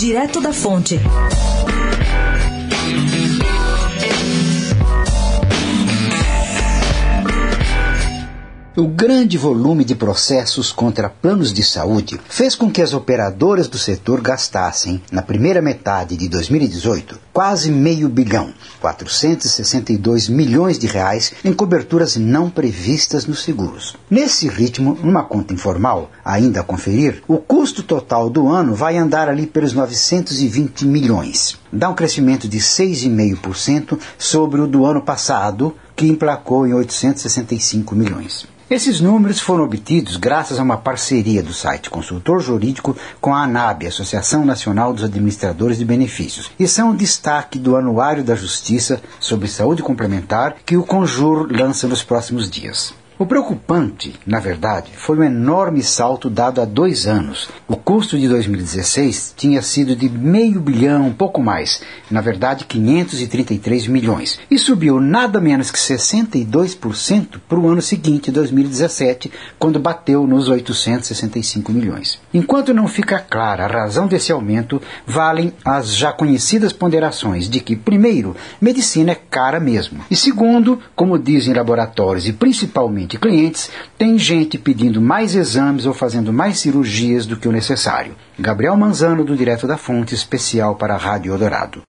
Direto da Fonte. O grande volume de processos contra planos de saúde fez com que as operadoras do setor gastassem, na primeira metade de 2018, quase meio bilhão, 462 milhões de reais em coberturas não previstas nos seguros. Nesse ritmo, numa conta informal, ainda a conferir, o custo total do ano vai andar ali pelos 920 milhões. Dá um crescimento de 6,5% sobre o do ano passado, que emplacou em 865 milhões. Esses números foram obtidos graças a uma parceria do site Consultor Jurídico com a ANAB, Associação Nacional dos Administradores de Benefícios, e são destaque do Anuário da Justiça sobre Saúde Complementar que o Conjur lança nos próximos dias. O preocupante, na verdade, foi o enorme salto dado há dois anos. O custo de 2016 tinha sido de meio bilhão, um pouco mais, na verdade 533 milhões, e subiu nada menos que 62% para o ano seguinte, 2017, quando bateu nos 865 milhões. Enquanto não fica clara a razão desse aumento, valem as já conhecidas ponderações de que, primeiro, medicina é cara mesmo, e segundo, como dizem laboratórios e principalmente de clientes, tem gente pedindo mais exames ou fazendo mais cirurgias do que o necessário. Gabriel Manzano, do Direto da Fonte, especial para a Rádio Eldorado.